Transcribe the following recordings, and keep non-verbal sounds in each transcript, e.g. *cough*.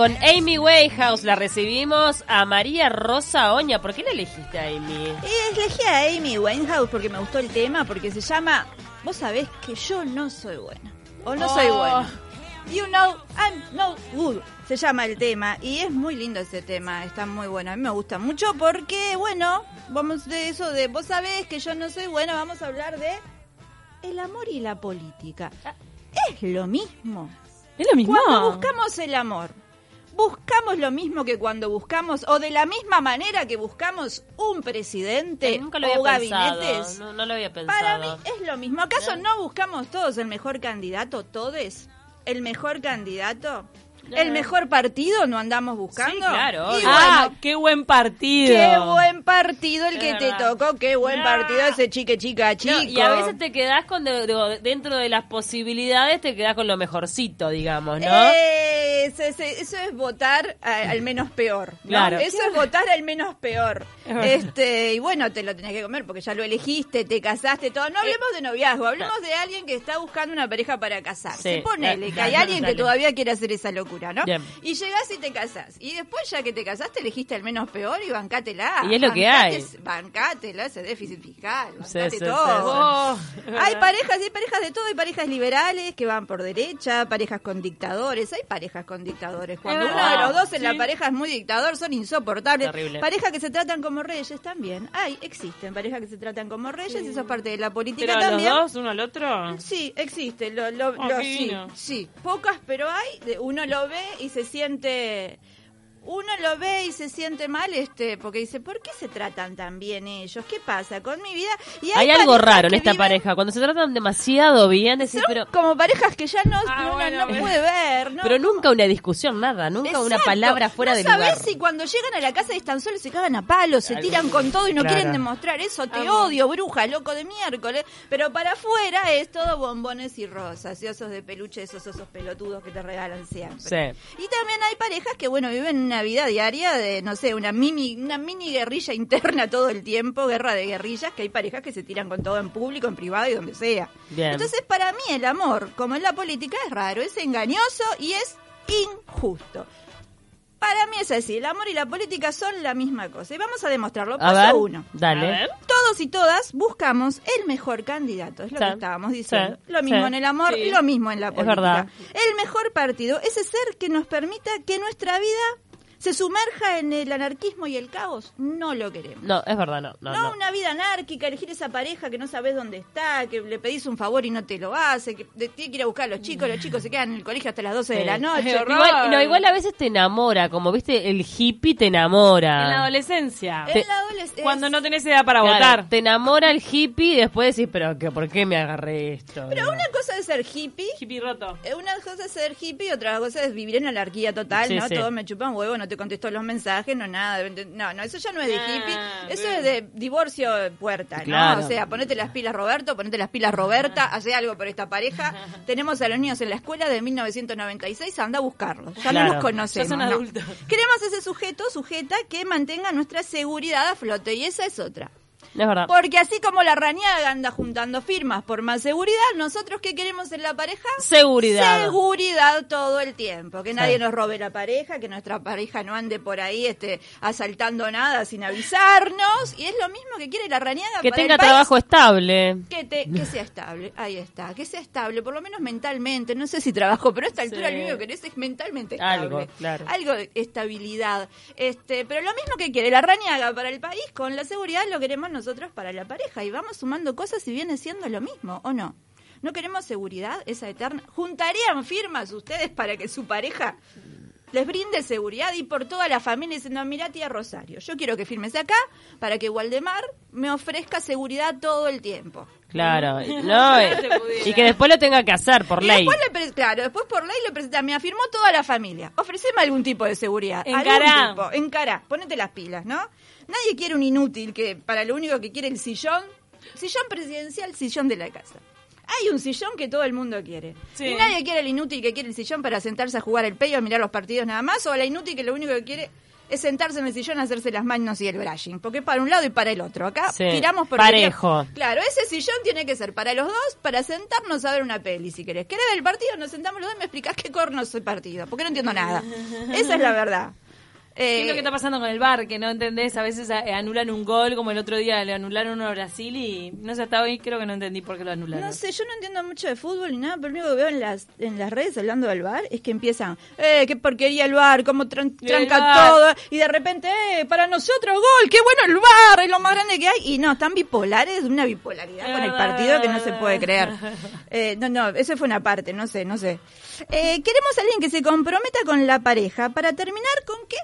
con Amy Wayhouse. La recibimos a María Rosa Oña. ¿Por qué la elegiste a Amy? Y elegí a Amy Winehouse porque me gustó el tema, porque se llama Vos sabés que yo no soy buena. O no soy Oh. buena. You know, I'm no good. Se llama el tema. Y es muy lindo ese tema. Está muy bueno. A mí me gusta mucho porque, bueno, vamos de eso de vos sabés que yo no soy buena. Vamos a hablar de el amor y la política. Es lo mismo. ¿Es lo mismo? Cuando buscamos el amor, buscamos lo mismo que cuando buscamos, o de la misma manera que buscamos un presidente Eh, nunca lo o había gabinetes. pensado. No, no lo había pensado. Para mí es lo mismo. ¿Acaso no buscamos todos el mejor candidato? ¿Todes? ¿El mejor candidato? ¿El mejor partido no andamos buscando? Sí, claro. Ah, qué buen partido. qué buen partido el Es que verdad. te tocó, qué buen Ah. partido ese chique, chica, chico. No, y a veces te quedás con, de- de- dentro de las posibilidades, te quedás con lo mejorcito, digamos, ¿no? Eh, eso, es- eso es votar a- al menos peor. ¿no? Claro. Eso es votar al menos peor. *laughs* Este, y bueno, te lo tenés que comer porque ya lo elegiste, te casaste, todo. No hablemos de noviazgo, hablemos de alguien que está buscando una pareja para casarse. Sí. Ponele que Dale, hay alguien que todavía quiere hacer esa locura, ¿no? Bien. Y llegás y te casás. Y después, ya que te casaste, elegiste al menos peor y bancátela. Y es lo que hay. Bancátela, ese déficit fiscal. Bancate sí, sí, todo. Oh, Hay parejas, hay parejas de todo, hay parejas liberales que van por derecha, parejas con dictadores, hay parejas con dictadores. Cuando uno de los dos en la pareja es muy dictador, son insoportables. Terrible. Parejas que se tratan como reyes también. Hay, existen parejas que se tratan como reyes, eso es parte de la política ¿Pero los también. dos, uno al otro? Sí, existe, lo, lo, Oh, lo- sí, sí, pocas, pero hay, uno lo ve y se siente, uno lo ve y se siente mal, este, porque dice, ¿por qué se tratan tan bien ellos? ¿Qué pasa con mi vida? Y Hay algo raro en esta viven- pareja. Cuando se tratan demasiado bien, decís, son pero, como parejas que ya no, Ah, no, bueno, no bueno. puede ver, ¿no? pero nunca una discusión, nada. Nunca una palabra fuera sabés lugar. si cuando llegan a la casa y están solos se cagan a palos, se tiran con todo y no Claro. quieren demostrar eso. Te Amo. odio, bruja, loco de miércoles. Pero para afuera es todo bombones y rosas y osos de peluche, esos osos pelotudos que te regalan siempre. Sí. Y también hay parejas que, bueno, viven una vida diaria de, no sé, una mini, una mini guerrilla interna todo el tiempo, guerra de guerrillas, que hay parejas que se tiran con todo en público, en privado y donde sea. Bien. Entonces, para mí el amor, como en la política, es raro, es engañoso y es injusto. Para mí es así, el amor y la política son la misma cosa. Y vamos a demostrarlo. A Paso ver, uno. dale. A ver. Todos y todas buscamos el mejor candidato, es lo Sí, que estábamos diciendo. sí, lo mismo sí, en el amor, sí. lo mismo en la Es política. verdad. El mejor partido, ese ser que nos permita que nuestra vida se sumerja en el anarquismo y el caos, no lo queremos. No, es verdad, no. No, No, no. una vida anárquica, elegir esa pareja que no sabes dónde está, que le pedís un favor y no te lo hace, que te tiene que ir a buscar a los chicos, los chicos se quedan en el colegio hasta las 12 de la noche. Igual, no, igual a veces te enamora, como viste, el hippie te enamora. En la adolescencia. En la adolescencia. Cuando no tenés edad para Claro, votar. Te enamora el hippie y después decís, pero que, ¿por qué me agarré esto? Pero una cosa es ser hippie, Hippie roto. eh, una cosa es ser hippie y otra cosa es vivir en anarquía total, Sí, ¿no? sí. Todo me chupa un huevo, no te contestó los mensajes, no nada. No, no, eso ya no es de Ah, hippie, eso bien. es de divorcio de puerta, ¿no? Claro. O sea, ponete las pilas Roberto, ponete las pilas Roberta, hace algo por esta pareja. *laughs* Tenemos a los niños en la escuela de 1996, anda a buscarlos, ya Claro. no los conocemos. Ya son ¿no? adultos. Queremos ese sujeto, sujeta, que mantenga nuestra seguridad a flote, y esa es otra. Es verdad. Porque así como la rañaga anda juntando firmas por más seguridad, nosotros qué queremos en la pareja? Seguridad. Seguridad todo el tiempo, que nadie Sí. nos robe la pareja, que nuestra pareja no ande por ahí este asaltando nada sin avisarnos, y es lo mismo que quiere la rañaga que para tenga el país. trabajo estable. Que, te- que sea estable, ahí está, que sea estable, por lo menos mentalmente, no sé si trabajo, pero a esta altura Sí. lo único que querés es mentalmente estable. Algo, claro. Algo de estabilidad. Este, pero lo mismo que quiere la rañaga para el país, con la seguridad lo queremos nosotros para la pareja, y vamos sumando cosas y viene siendo lo mismo, ¿o no? ¿No queremos seguridad, esa eterna? ¿Juntarían firmas ustedes para que su pareja les brinde seguridad y por toda la familia diciendo, mira tía Rosario, yo quiero que firmes acá para que Waldemar me ofrezca seguridad todo el tiempo. Claro. *laughs* No, y que después lo tenga que hacer por Y ley. después claro, después por ley le presenta, me afirmó toda la familia. Ofreceme algún tipo de seguridad. Encará. Algún tipo. Encará. Ponete las pilas, ¿no? Nadie quiere un inútil que para lo único que quiere el sillón, sillón presidencial, sillón de la casa. Hay un sillón que todo el mundo quiere. Sí. Y nadie quiere el inútil que quiere el sillón para sentarse a jugar el pello, a mirar los partidos nada más, o la inútil que lo único que quiere es sentarse en el sillón a hacerse las manos y el brushing, porque es para un lado y para el otro. Acá Sí, tiramos por parejo. Claro, ese sillón tiene que ser para los dos, para sentarnos a ver una peli, si querés. ¿Querés ver el partido? Nos sentamos los dos y me explicás qué corno es el partido, porque no entiendo nada. Esa es la verdad. ¿Qué es lo Eh, que está pasando con el bar? Que no entendés, a veces eh, anulan un gol, como el otro día le anularon uno a Brasil y no sé, hasta hoy creo que no entendí por qué lo anularon. No sé, yo no entiendo mucho de fútbol ni nada, pero lo único que veo en las, en las redes hablando del bar es que empiezan, eh, qué porquería el bar, cómo tran- tranca todo, y de repente, eh, para nosotros gol, qué bueno el bar, es lo más grande que hay, y no, están bipolares, una bipolaridad con el partido que no se puede creer. *laughs* Eh, no, no, eso fue una parte, no sé, no sé. Eh, queremos a alguien que se comprometa con la pareja para terminar con qué?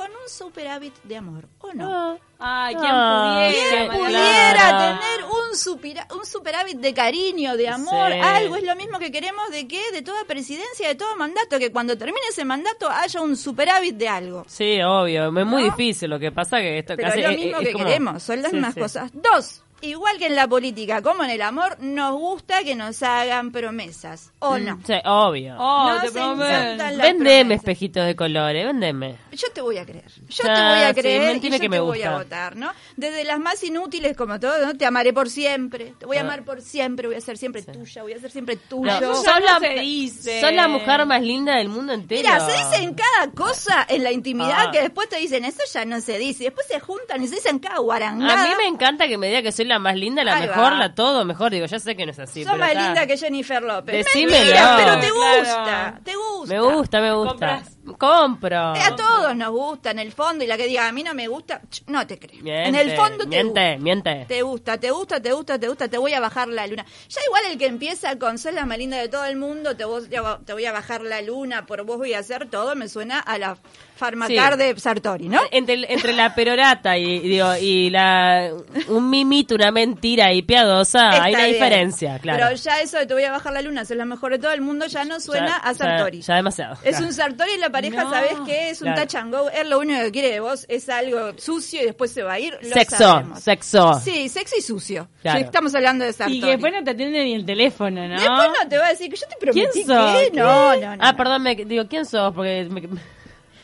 Con un superávit de amor, ¿o no? Ay, ¿quién Ah, pudiera? ¿Quién Claro. pudiera tener un, supira- un superávit de cariño, de amor, Sí. algo? Es lo mismo que queremos de qué? De toda presidencia, de todo mandato, que cuando termine ese mandato haya un superávit de algo. Sí, obvio. Es muy ¿No? difícil lo que pasa que esto Pero casi es lo es- mismo es que como- queremos, son las Sí, mismas sí. cosas. Dos, igual que en la política como en el amor, nos gusta que nos hagan promesas, ¿o no? Sí, obvio. Oh, Nos te Vendeme promesas. espejitos de colores, vendeme. Yo te voy a creer. Yo Ah, te voy a sí, creer y yo que te me voy a votar, ¿no? Desde las más inútiles como todo, ¿no? Te amaré por siempre. Te voy a Ah. amar por siempre. Voy a ser siempre tuya. Voy a ser siempre tuyo. No, no la, se dice. sos la mujer más linda del mundo entero. Mira, se dicen cada cosa en la intimidad Ah. que después te dicen, eso ya no se dice. Y después se juntan y se dicen cada guarangada. A mí me encanta que me diga que soy la más linda, la Ahí mejor, va. la todo mejor. Digo, ya sé que no es así. Sos pero más está. linda que Jennifer López. Decímelo. Mentira, pero te Claro. gusta. Te gusta. Me gusta, me gusta. Compras. Compro. A todos nos gusta en el fondo y la que diga a mí no me gusta, no te creo. Miente, en el fondo te miente, gusta. miente. Te gusta, te gusta, te gusta, te gusta, te voy a bajar la luna. Ya igual el que empieza con sos la más linda de todo el mundo, te, voy, te voy a bajar la luna, por vos voy a hacer todo, me suena a la farmacar Sí. de Sartori, ¿no? Entre, entre la perorata y, digo, y la un mimito, una mentira y piadosa, Está hay una bien. diferencia, claro. Pero ya eso de te voy a bajar la luna, sos la mejor de todo el mundo, ya no suena Ya- a Sartori. Ya, demasiado. Es claro. un Sartori la pareja, No. ¿sabes qué? Es un Claro. touch and go. Él lo único que quiere de vos es algo sucio y después se va a ir. Lo Sexo, sabemos. sexo. Sí, sexo y sucio. Claro. Estamos hablando de Sartori. Y que después no te atiende ni el teléfono, ¿no? Después no te va a decir que yo te prometí ¿Quién sos? que no, no, no. Ah, perdón, me, digo, ¿quién sos? Porque me-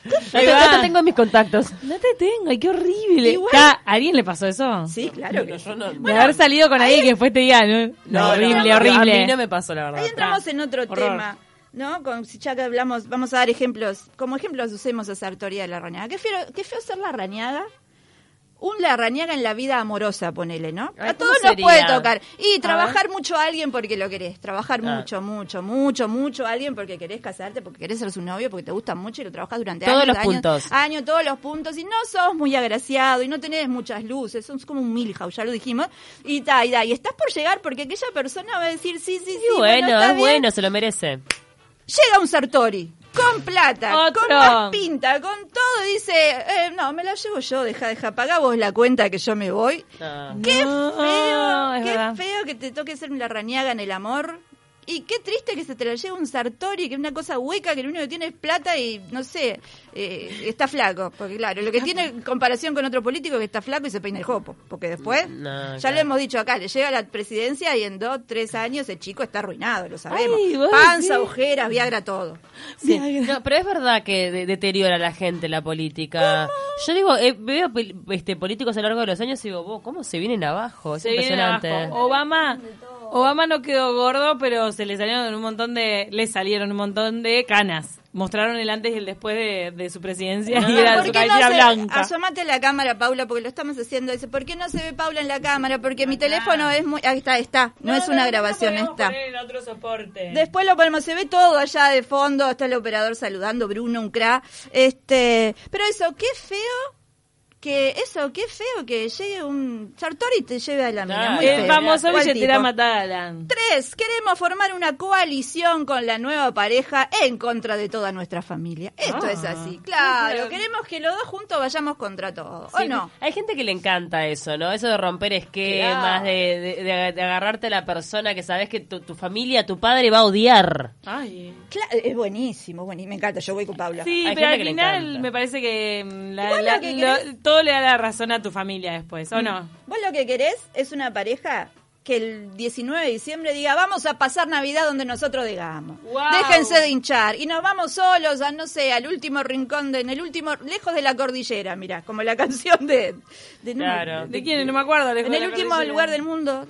no, te, no tengo en mis contactos. No te tengo, ay, qué horrible. Igual- ¿A alguien le pasó eso? Sí, claro que. De haber salido con alguien que después te diga, ¿no? No, horrible, no, horrible. A mí no me pasó, la verdad. Ahí entramos en otro Horror. tema, ¿no? Con, si ya que hablamos, vamos a dar ejemplos. Como ejemplos usemos a Sartori de la rañaga. Qué feo, qué feo ser la rañaga. Un la rañaga en la vida amorosa, ponele, ¿no? Ay, a todos ¿cómo nos puede tocar. Y A trabajar mucho a alguien porque lo querés. Trabajar Ah. mucho, mucho, mucho, mucho a alguien porque querés casarte, porque querés ser su novio, porque te gusta mucho y lo trabajas durante Todos años. los años, puntos. Años, todos los puntos. Y no sos muy agraciado y no tenés muchas luces. Sos como un Milhouse, ya lo dijimos. Y ta, y da. Y estás por llegar porque aquella persona va a decir, sí, sí, sí. Y bueno, es bien. bueno, se lo merece. Llega un Sartori con plata, Otro. con más pinta, con todo, y dice, eh, no, me la llevo yo, deja, deja, paga vos la cuenta que yo me voy. Ah. Qué No, feo, es qué verdad. feo que te toque ser una rañaga en el amor. Y qué triste que se te la lleve un Sartori, que es una cosa hueca, que lo único que tiene es plata y, no sé, eh, está flaco. Porque claro, lo que tiene en comparación con otro político es que está flaco y se peina el jopo. Porque después, No, ya claro. lo hemos dicho acá, le llega a la presidencia y en dos, tres años el chico está arruinado, lo sabemos. Ay, vos Panza, decís. ojeras, Viagra, todo. Sí. No, pero es verdad que de- deteriora a la gente la política. Yo digo, eh, veo este, políticos a lo largo de los años y digo, vos, ¿cómo se vienen abajo? Es Se impresionante. abajo. Obama, Obama no quedó gordo, pero se le salieron un montón de, le salieron un montón de canas. Mostraron el antes y el después de, de su presidencia y era ¿Por su no blanca. Asomate a la cámara, Paula, porque lo estamos haciendo. Dice, ¿por qué no se ve Paula en la cámara? Porque mi teléfono es muy... Ahí está, está. No, es una grabación, está. poner en otro soporte. Después lo ponemos, se ve todo allá de fondo, está el operador saludando, Bruno, un cra. Este, pero eso, qué feo que eso, qué feo que llegue un Sartori y te lleve a la mina. Ah, muy el feo. famoso ¿Cuál billetera matada. Tres, queremos formar una coalición con la nueva pareja en contra de toda nuestra familia. Esto Ah. es así, claro. Queremos que los dos juntos vayamos contra todo, ¿o Sí, no? Hay gente que le encanta eso, ¿no? Eso de romper esquemas, Claro. de, de- de- de agarrarte a la persona que sabes que tu, tu familia, tu padre va a odiar. Ay. Claro, es buenísimo, buenísimo. Me encanta, yo voy con Paula. Sí, Hay pero al final me parece que mm, la- Igual la- lo que lo- querés- todo le da la razón a tu familia después, ¿o no? Vos lo que querés es una pareja que el 19 de diciembre diga, vamos a pasar Navidad donde nosotros digamos. Wow. Déjense de hinchar. Y nos vamos solos a, no sé, al último rincón, de, en el último, lejos de la cordillera, mira, como la *laughs* canción de... de no Claro. ¿De quién? No me acuerdo. lejos en de el la último cordillera. lugar del mundo.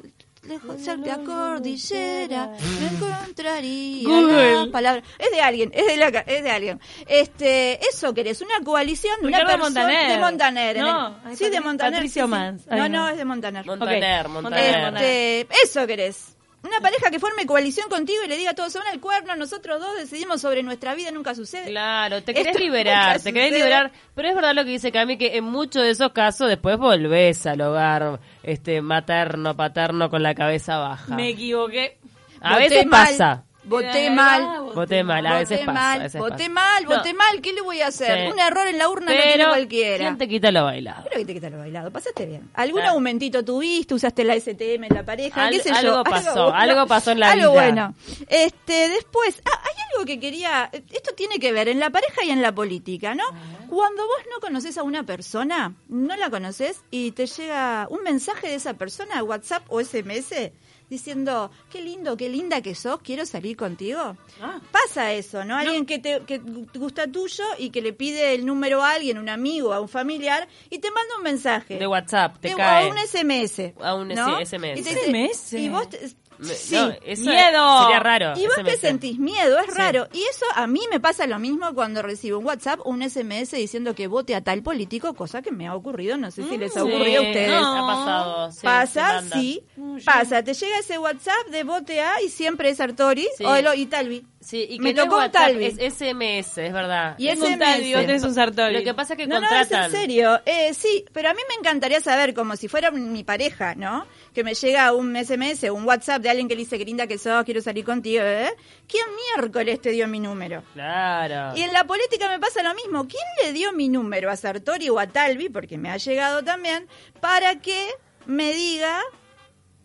Lejos de la cordillera, no encontraría Google. las palabras. Es de alguien, es de, la, ca- es de alguien. Este, eso querés, una coalición de una Ricardo persona Montaner. de Montaner. en No, el- ay, sí, de Patri- Montaner. Patricio sí, sí. Mans. Ay, No, no. no, es de Montaner. Montaner. Montaner. Este, eso querés. Una pareja que forme coalición contigo y le diga a todos, van al cuerno, nosotros dos decidimos sobre nuestra vida, nunca sucede. Claro, te Esto querés liberar, te querés sucede. liberar, pero es verdad lo que dice Cami que en muchos de esos casos después volvés al hogar este materno, paterno con la cabeza baja. Me equivoqué. A Voté veces mal, pasa. Voté mal. Voté mal, a veces voté pasa. mal, a veces voté pasa. mal, No, voté mal. ¿Qué le voy a hacer? Sí. Un error en la urna lo tiene Pero, cualquiera. ¿quién te quita lo bailado? Creo que te quita lo bailado. Pasaste bien. ¿Algún Claro. aumentito tuviste? ¿Usaste la STM en la pareja? Al- ¿Qué sé yo? algo pasó, bueno. algo pasó en la Algo vida. bueno. Este, después, ah, hay algo que quería... Esto tiene que ver en la pareja y en la política, ¿no? Cuando vos no conoces a una persona, no la conoces y te llega un mensaje de esa persona, WhatsApp o SMS, diciendo, qué lindo, qué linda que sos, quiero salir contigo. Ah. Pasa eso, ¿no? Alguien que te que te gusta tuyo y que le pide el número a alguien, un amigo, a un familiar, y te manda un mensaje. De WhatsApp, te De- cae. O un SMS. A un ¿no? SMS. Y te SMS. Y vos te- sí. no, eso Miedo. Sería raro. ¿Y vos qué sentís? Miedo, es Sí. raro. Y eso a mí me pasa lo mismo cuando recibo un WhatsApp o un SMS diciendo que vote a tal político, cosa que me ha ocurrido, no sé si les ha Sí, ocurrido a ustedes. no, Ha pasado. sí, Pasa, sí, pasa. Te llega ese WhatsApp de vote a y siempre es Sartori Sí. o el, y Talvi. Sí, y que Me no es tocó un WhatsApp, Talvi. es SMS, es verdad. Y Tengo un SMS. Talvi, otro es un Sartori. Lo que pasa es que No, no, es en serio. Eh, sí, pero a mí me encantaría saber, como si fuera mi pareja, ¿no? Que me llega un SMS, un WhatsApp de alguien que le dice, qué linda que sos, quiero salir contigo, ¿eh? ¿Quién miércoles te dio mi número? Claro. Y en la política me pasa lo mismo. ¿Quién le dio mi número a Sartori o a Talvi, porque me ha llegado también, para que me diga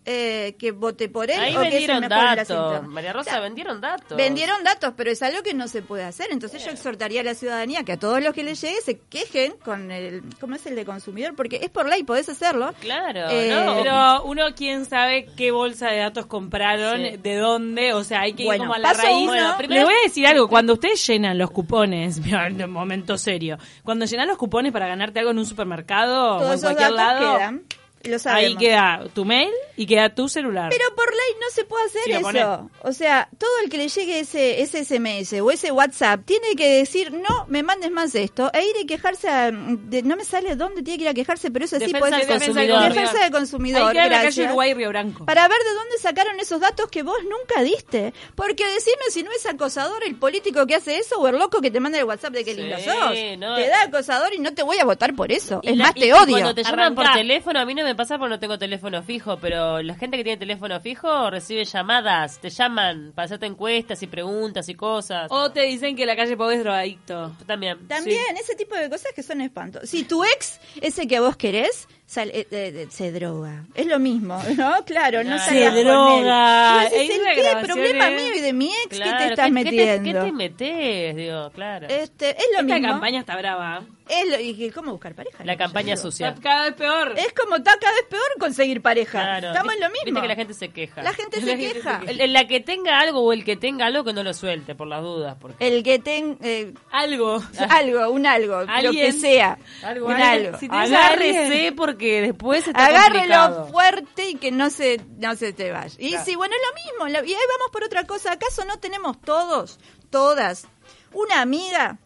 eh, que vote por él Ahí o que en datos. María Rosa, vendieron datos. Vendieron datos, pero es algo que no se puede hacer. Entonces yo exhortaría a la ciudadanía que a todos los que les llegue se quejen con el, ¿cómo es el de consumidor? Porque es por ley, podés hacerlo. Claro, Eh, no. Pero uno, quién sabe qué bolsa de datos compraron, Sí. de dónde, o sea, hay que Bueno, ir como a la raíz. Bueno, primero- Le voy a decir algo, cuando ustedes llenan los cupones, *laughs* mira, un momento serio, cuando llenan los cupones para ganarte algo en un supermercado o Todos en esos cualquier datos lado, quedan. Lo ahí queda tu mail y queda tu celular. Pero por ley no se puede hacer Sí, eso. ponés. O sea, todo el que le llegue ese, ese SMS o ese WhatsApp tiene que decir, no me mandes más esto, e ir y quejarse, a- de- no me sale dónde tiene que ir a quejarse, pero eso sí Defensa puede del ser consumidor. Defensa del consumidor. Ahí la calle. Uruguay Río Branco. Para ver de dónde sacaron esos datos que vos nunca diste. Porque decime si no es acosador el político que hace eso o el loco que te manda el WhatsApp de que Sí, lindo sos. no. Te da acosador y no te voy a votar por eso. Y es la- más, y- te y odio. Cuando te llaman por teléfono, a mí no me pasa porque no tengo teléfono fijo, pero la gente que tiene teléfono fijo recibe llamadas, te llaman para hacerte encuestas y preguntas y cosas. O te dicen que la calle Pau es drogadicto. También. También, ese tipo de cosas que son espantos. Si tu ex, ese que vos querés, sale- eh, eh, se droga. Es lo mismo, *laughs* ¿no? Claro, no Se salgas con él. droga. Y vos decís, Hay ¿el una qué problema ¿eh? mío y de mi ex que Claro, te estás ¿qué- metiendo? ¿Qué te, qué te metes? Digo, claro. Este, es lo Esta mismo. campaña está brava. Es lo- y que- ¿Cómo buscar pareja? la que campaña sucia. Está cada vez peor. Es como está cada vez peor conseguir pareja. Claro. Estamos en lo mismo. Viste que la gente se queja. La gente *laughs* La se gente queja. se queja. El, la que tenga algo o el que tenga algo que no lo suelte, por las dudas. Porque... El que ten eh, Algo. *laughs* algo, un algo, lo que sea. Algo, un algo. algo. Si a Agárrese porque después está Agárrelo complicado. fuerte y que no se, no se te vaya. Y Claro. sí, bueno, es lo mismo. y ahí vamos por otra cosa. ¿Acaso no tenemos todos, todas, una amiga?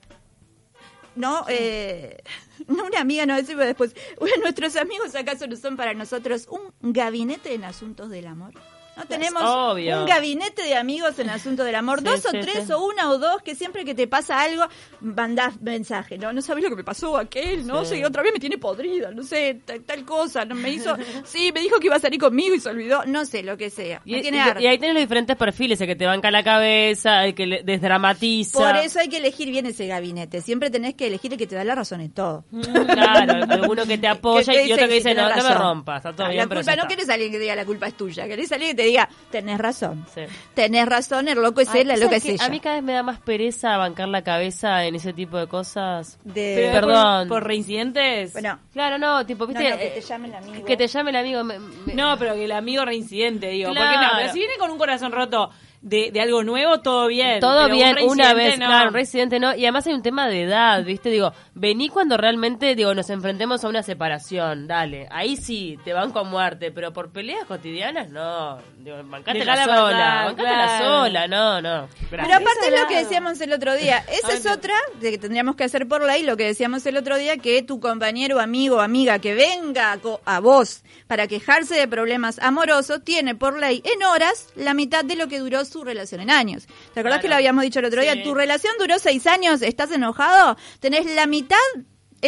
No, eh, *laughs* no una amiga, no decimos después. Bueno, nuestros amigos acaso no son para nosotros un gabinete en asuntos del amor. No tenemos obvio. un gabinete de amigos en asuntos del amor. Sí, dos o tres sí. o una o dos que siempre que te pasa algo, mandás mensaje. No, no sabes lo que me pasó aquel, no sé, otra vez me tiene podrida, no sé, tal, tal cosa, no me hizo, sí, me dijo que iba a salir conmigo y se olvidó, no sé, lo que sea. Y, tiene y- harta. y ahí tenés los diferentes perfiles, el que te banca la cabeza, el que le desdramatiza. Por eso hay que elegir bien ese gabinete. Siempre tenés que elegir el que te da la razón en todo. Mm, Claro, alguno que te *laughs* apoya Que te y otro que dice, no, no me rompas, está todo Ah, bien, la pero culpa, no querés alguien que diga la culpa es tuya, querés alguien que te diga, tenés razón. Sí. Tenés razón, el loco es Ay, él, el loco ¿sabes es qué? ella. A mí cada vez me da más pereza bancar la cabeza en ese tipo de cosas. De- Pero Perdón. Por, por reincidentes. Bueno, Claro, no, tipo, viste, no, que te eh, llame el amigo. que te llame el amigo. me- me- No, pero que el amigo reincidente, digo. Claro. Porque no, pero si viene con un corazón roto de, de algo nuevo, todo bien. Todo pero un bien, una vez, no. claro, un residente no. Y además hay un tema de edad, ¿viste? Digo, vení cuando realmente, digo, nos enfrentemos a una separación, dale. Ahí sí, te van con muerte, pero por peleas cotidianas, no. Digo, bancátela Dejala sola, pasar, bancátela claro. sola, no, no. Pero aparte es lo que decíamos el otro día. Esa es otra de que tendríamos que hacer por ley, lo que decíamos el otro día, que tu compañero, amigo o amiga que venga a vos para quejarse de problemas amorosos, tiene por ley en horas la mitad de lo que duró su relación en años. ¿Te acordás Claro. que lo habíamos dicho el otro día? Tu relación duró seis años, ¿estás enojado? Tenés la mitad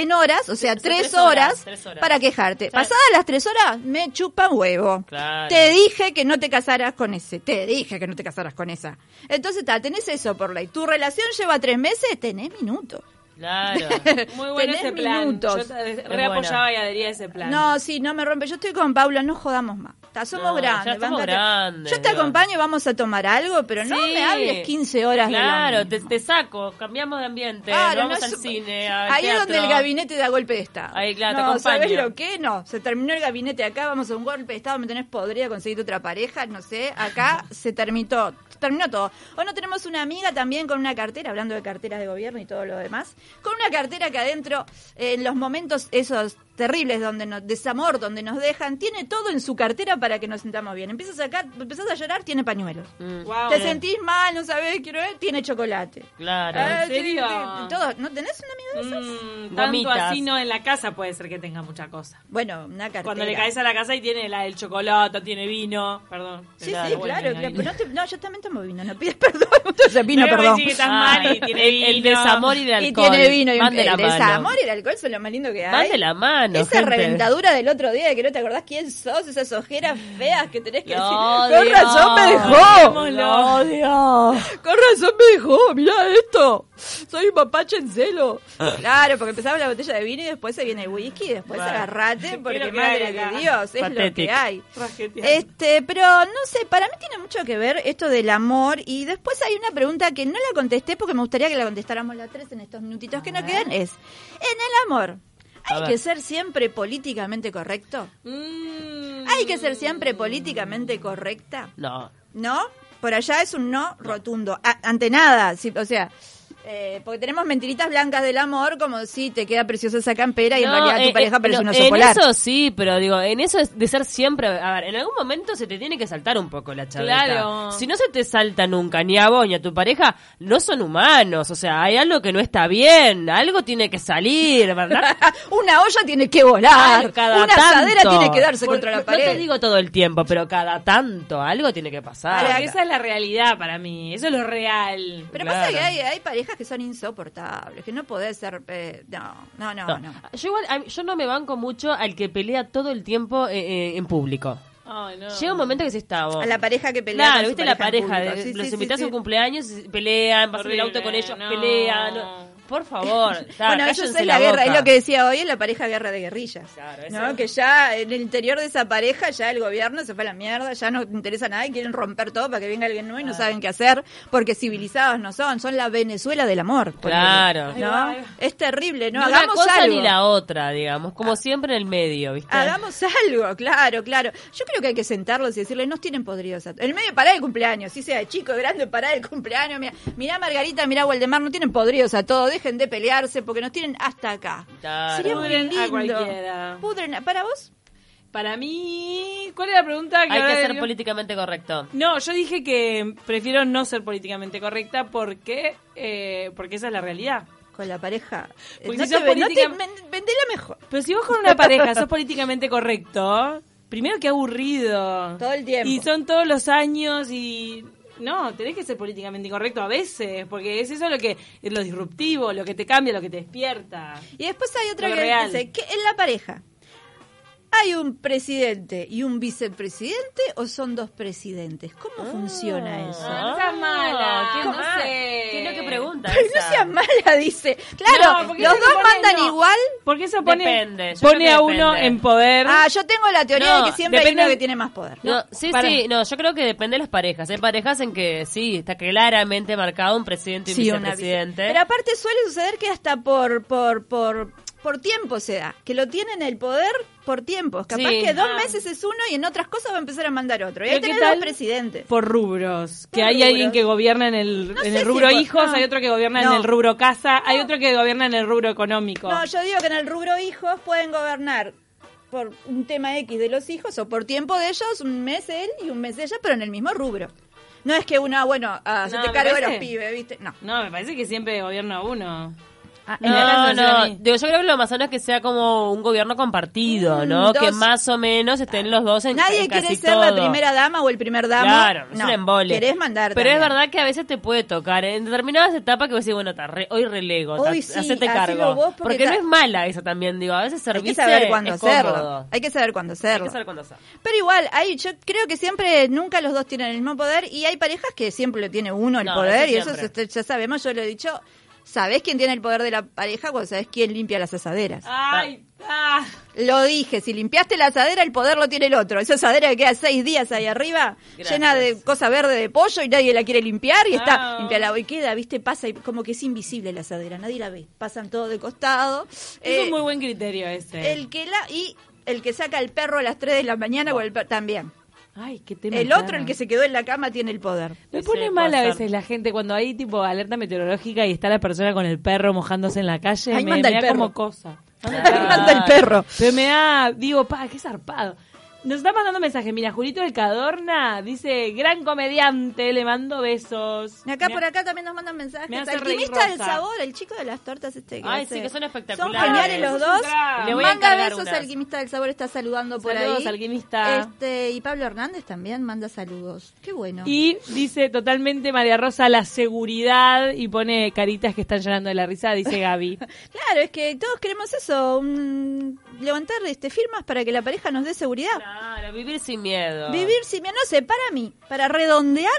en horas, o sea, tres, tres horas, horas, tres horas. para quejarte. Pasadas las tres horas, me chupan huevo. Claro. Te dije que no te casaras con ese. Te dije que no te casaras con esa. Entonces, ta, tenés eso por ley. Tu relación lleva tres meses, tenés minutos. Claro. *laughs* Muy bueno ese plan. minutos. Yo te- reapoyaba buena. y adhería a ese plan. No, sí, no me rompe. Yo estoy con Paula, no jodamos más. Ta, somos No, grandes. bancate. grandes, Yo te digo. acompaño y vamos a tomar algo, pero no me hables 15 horas de Claro, te, te saco, cambiamos de ambiente, Claro, vamos no al cine, al Ahí es donde el gabinete da golpe de estado. Ahí, claro, te no, ¿sabes acompaño. lo que? No, se terminó el gabinete acá, vamos a un golpe de estado, me tenés podrida conseguir otra pareja, no sé, acá *laughs* se terminó, terminó todo. O no tenemos una amiga también con una cartera, hablando de carteras de gobierno y todo lo demás, con una cartera que adentro, en los momentos esos terribles donde nos, desamor, donde nos dejan, tiene todo en su cartera para que nos sintamos bien. Empiezas a sacar, empezás a llorar, tiene pañuelos. Mm. Te sentís mal, no sabés, quiero ver, tiene chocolate. Claro. Ah, todo. ¿No tenés una amiga de esas? Mm, tanto Gomitas. así no en la casa puede ser que tenga mucha cosa. Bueno, una cartera. Cuando le caes a la casa y tiene la del chocolate, tiene vino, perdón. Sí, Claro, sí, bueno, claro. claro, no, te- no, yo también tomo vino, no pides *laughs* perdón. Entonces, vino, Pero perdón. que estás mal y tiene el, vino. el desamor y el Y alcohol. tiene vino y el mano. desamor y el alcohol son lo más lindo que hay. Van de la mano, Esa gente. reventadura del otro día de que no te acordás quién sos, esas ojeras feas que tenés que decir. Con razón me dejó. Lo odio. Con razón me dejó, mirá esto. Soy un mapache en celo. Claro, porque empezaba la botella de vino y después se viene el whisky y después Bueno. agarrate ¿Qué porque madre hay de acá? Dios, es lo que hay. Este, pero no sé, para mí tiene mucho que ver esto del amor y después hay una pregunta que no la contesté porque me gustaría que la contestáramos las tres en estos minutitos que nos quedan, es, en el amor, ¿hay que ser siempre políticamente correcto? Mm. ¿Hay que ser siempre políticamente correcta? No. ¿No? Por allá es un no rotundo. A- ante nada, sí, o sea, eh, porque tenemos mentiritas blancas del amor como si te queda preciosa esa campera y en No, realidad tu eh, pareja eh, parece no, un oso En polar. eso sí, pero digo, en eso es de ser siempre. A ver, en algún momento se te tiene que saltar un poco la chaveta. Claro. Si no se te salta nunca, ni a vos ni a tu pareja, no son humanos. O sea, hay algo que no está bien. Algo tiene que salir, ¿verdad? *laughs* una olla tiene que volar, cada una tanto. asadera tiene que darse Por- contra la no pared. te digo todo el tiempo, pero cada tanto algo tiene que pasar. Esa es la realidad para mí, eso es lo real. Pero Claro. pasa que hay, hay parejas que son insoportables, que no podés ser... eh, no, no, no, No. no. Yo igual, yo no me banco mucho al que pelea todo el tiempo eh, eh, en público. Ay, no. Llega un momento que sí está vos. A la pareja que pelea Claro, viste la pareja de- Sí, los sí, invitas sí, a un sí. cumpleaños, y pelean, pasan el auto con ellos, no. pelean. no. Por favor. *laughs* está, bueno, eso es la, guerra, es lo que decía hoy, es la pareja guerra de guerrillas. Claro, ¿no? Que ya en el interior de esa pareja, ya el gobierno se fue a la mierda, ya no interesa nada y quieren romper todo para que venga alguien nuevo y no saben qué hacer, porque civilizados no son, son la Venezuela del amor. Claro. ¿No? Es terrible, ¿no? Ni una Hagamos cosa algo. ni la otra, digamos, como siempre en el medio, ¿viste? Hagamos algo, claro, claro. Yo creo que hay que sentarlos y decirles, nos tienen podridos. a- En el medio, pará el cumpleaños, si sea de chico, de grande, pará el cumpleaños. Mira, mirá Margarita, mirá Waldemar, no tienen podridos a todos, dejen de pelearse porque nos tienen hasta acá. Claro. Sería muy Pudren a lindo. cualquiera. Pudren a- ¿Para vos? Para mí, ¿cuál es la pregunta? Hay ahora que ser digo? políticamente correcto. No, yo dije que prefiero no ser políticamente correcta porque eh, porque esa es la realidad. Con la pareja. Porque no si te, sos ve- no te- política- ven- vendela mejor. Pero si vos con una pareja sos políticamente correcto, primero que aburrido. Todo el tiempo. Y son todos los años y... No, tenés que ser políticamente incorrecto a veces, porque es eso lo que es lo disruptivo, lo que te cambia, lo que te despierta. Y después hay otra Lo que real. dice que en la pareja hay un presidente y un vicepresidente o son dos presidentes. ¿Cómo funciona eso? Ah, no seas mala, ¿qué no más? sé. Que lo que pregunta. Pero no seas mala, dice. Claro, No, porque los dos pone- mandan no. igual. Porque eso pone, Depende, pone que a uno en poder. Ah, yo tengo la teoría No, de que siempre hay depende uno de- que tiene más poder. No, sí, para. sí, no, yo creo que depende de las parejas. Hay parejas en que sí, está claramente marcado un presidente y un Sí, vicepresidente. vice- Pero aparte suele suceder que hasta por por por por tiempo se da, que lo tienen el poder por tiempos. Capaz Sí. que dos Ah. meses es uno y en otras cosas va a empezar a mandar otro. Y ahí ¿qué tenés dos presidentes. por rubros. Que Por hay rubros. alguien que gobierna en el, No en sé el si rubro por- hijos, no. hay otro que gobierna No. en el rubro casa, hay otro que gobierna en el rubro económico. No, yo digo que en el rubro hijos pueden gobernar por un tema X de los hijos o por tiempo de ellos, un mes él y un mes ella, pero en el mismo rubro. No es que una, bueno, ah, se te cargo de los pibes, ¿viste? No. No, me parece que siempre gobierna uno. Ah, en No, no, digo, yo creo que lo más sano es que sea como un gobierno compartido, Mm, ¿no? dos- Que más o menos estén los dos en Nadie en quiere casi ser la primera dama o el primer dama. Claro, es no, un embole. Querés mandar Pero es verdad que a veces te puede tocar. En determinadas etapas que vos decís, bueno, ta, re- hoy relego, ta, Hoy sí, hacete cargo. porque porque ta- no es mala esa también, digo. A veces Hay servirse que saber cuándo es hacerlo. Hay que saber cuándo Hay hacerlo. que saber cuándo hacerlo. Pero igual, hay, yo creo que siempre, nunca los dos tienen el mismo poder y hay parejas que siempre lo tiene uno el No, poder eso y eso ya sabemos, yo lo he dicho. ¿Sabés quién tiene el poder de la pareja cuando sabés quién limpia las asaderas? Ay, ah. Lo dije, si limpiaste la asadera, el poder lo tiene el otro. Esa asadera que queda seis días ahí arriba, Gracias. llena de cosa verde de pollo y nadie la quiere limpiar y está limpia la queda, viste, pasa y como que es invisible la asadera, nadie la ve. Pasan todo de costado. Es Eh, un muy buen criterio ese. el que la y el que saca el perro a las 3 de la mañana el per- también. Ay, qué tema. El claro. otro, el que se quedó en la cama, tiene el poder. Me pone mal a ser. veces la gente cuando hay tipo alerta meteorológica y está la persona con el perro mojándose en la calle. Ahí me, manda me el da perro. como cosa. Ahí *laughs* manda el perro. Pero me da, digo, pa, qué zarpado. Nos está mandando mensaje. Mira, Julito del Cadorna dice, gran comediante, le mando besos. Acá Me- por acá también nos mandan mensajes. me Alquimista del sabor, el chico de las tortas este que Ay, hace- sí, que son Son espectaculares. geniales los dos. un. Le voy manda besos, unas. Alquimista del sabor está saludando por Saludos, ahí. Alquimista. Este, y Pablo Hernández también manda saludos. Qué bueno. Y dice totalmente María Rosa la seguridad y pone caritas que están llorando de la risa, dice Gaby. *laughs* Claro, es que todos queremos eso, un- levantar este firmas para que la pareja nos dé seguridad. Claro, vivir sin miedo. Vivir sin miedo, no sé, para mí, para redondear,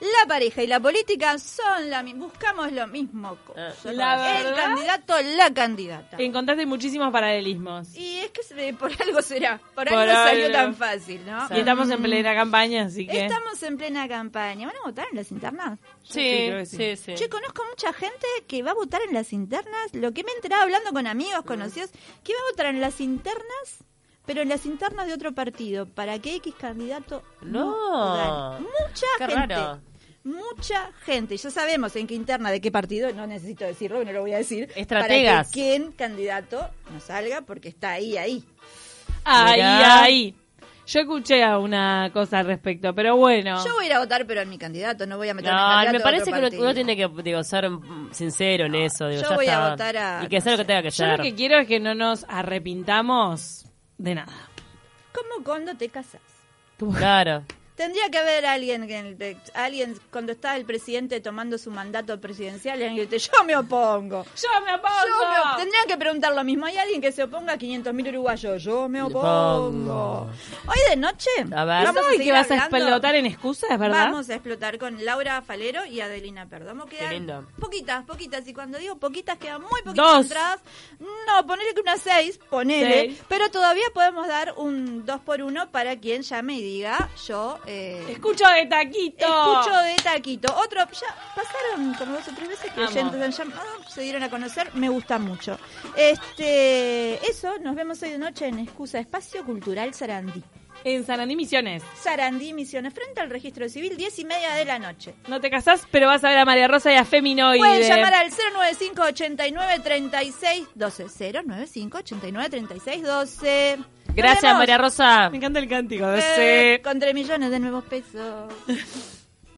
la pareja y la política son la misma, buscamos lo mismo. Ah, La el candidato, la candidata. Encontraste muchísimos paralelismos. Y es que por algo será, por, Por algo salió algo. tan fácil, ¿no? Y estamos en plena campaña, así que... Estamos en plena campaña. ¿Van a votar en las internas? Sí, sí, sí. sí. Yo conozco mucha gente que va a votar en las internas. Lo que me he enterado hablando con amigos, conocidos, que va a votar en las internas, pero en las internas de otro partido, para que X candidato No. gane. Mucha Qué gente. raro. Mucha gente. Ya sabemos en qué interna de qué partido, no necesito decirlo, no lo voy a decir. Estrategas. Para que quién candidato no salga, porque está ahí, ahí. Ahí, Mirá. ahí. Yo escuché a una cosa al respecto, pero bueno. Yo voy a ir a votar, pero en mi candidato, no voy a meter en el No, candidato me parece otro que uno, tiene que digo, ser sincero en eso. Digo, yo ya voy a votar a- Y que sea lo que tenga que Yo ser. lo que quiero es que no nos arrepintamos de nada. Como cuando te casas. Claro. Tendría que haber alguien, que- alguien cuando está el presidente tomando su mandato presidencial, y alguien que dice, yo me opongo. ¡Yo me opongo! Yo me op- Tendrían que preguntar lo mismo. ¿Hay alguien que se oponga a 500.000 uruguayos? Yo me opongo. Hoy de noche A ver. vamos a ¿Sabes seguir que vas a explotar en excusas, verdad? Vamos a explotar con Laura Falero y Adelina Perdo. Vamos a quedar Qué lindo. poquitas, poquitas. Y cuando digo poquitas, quedan muy poquitas Dos. entradas. No, ponele que unas seis, ponele. Seis. Pero todavía podemos dar un dos por uno para quien llame y diga, yo... Eh, Escucho de taquito. Escucho de Taquito. Otro, ya pasaron como dos o tres veces que oyentes han llamado, se dieron a conocer, me gusta mucho. Este, eso, nos vemos hoy de noche en Excusa Espacio Cultural Sarandí. En Sarandí Misiones. Sarandí, Misiones, frente al registro civil, diez y media de la noche. No te casás, pero vas a ver a María Rosa y a Feminoide. Pueden llamar al 095 89 36 12 095 89 36 12 Nos Gracias. María Rosa. Me encanta el cántico. Eh. Con 3 millones de nuevos pesos. *laughs*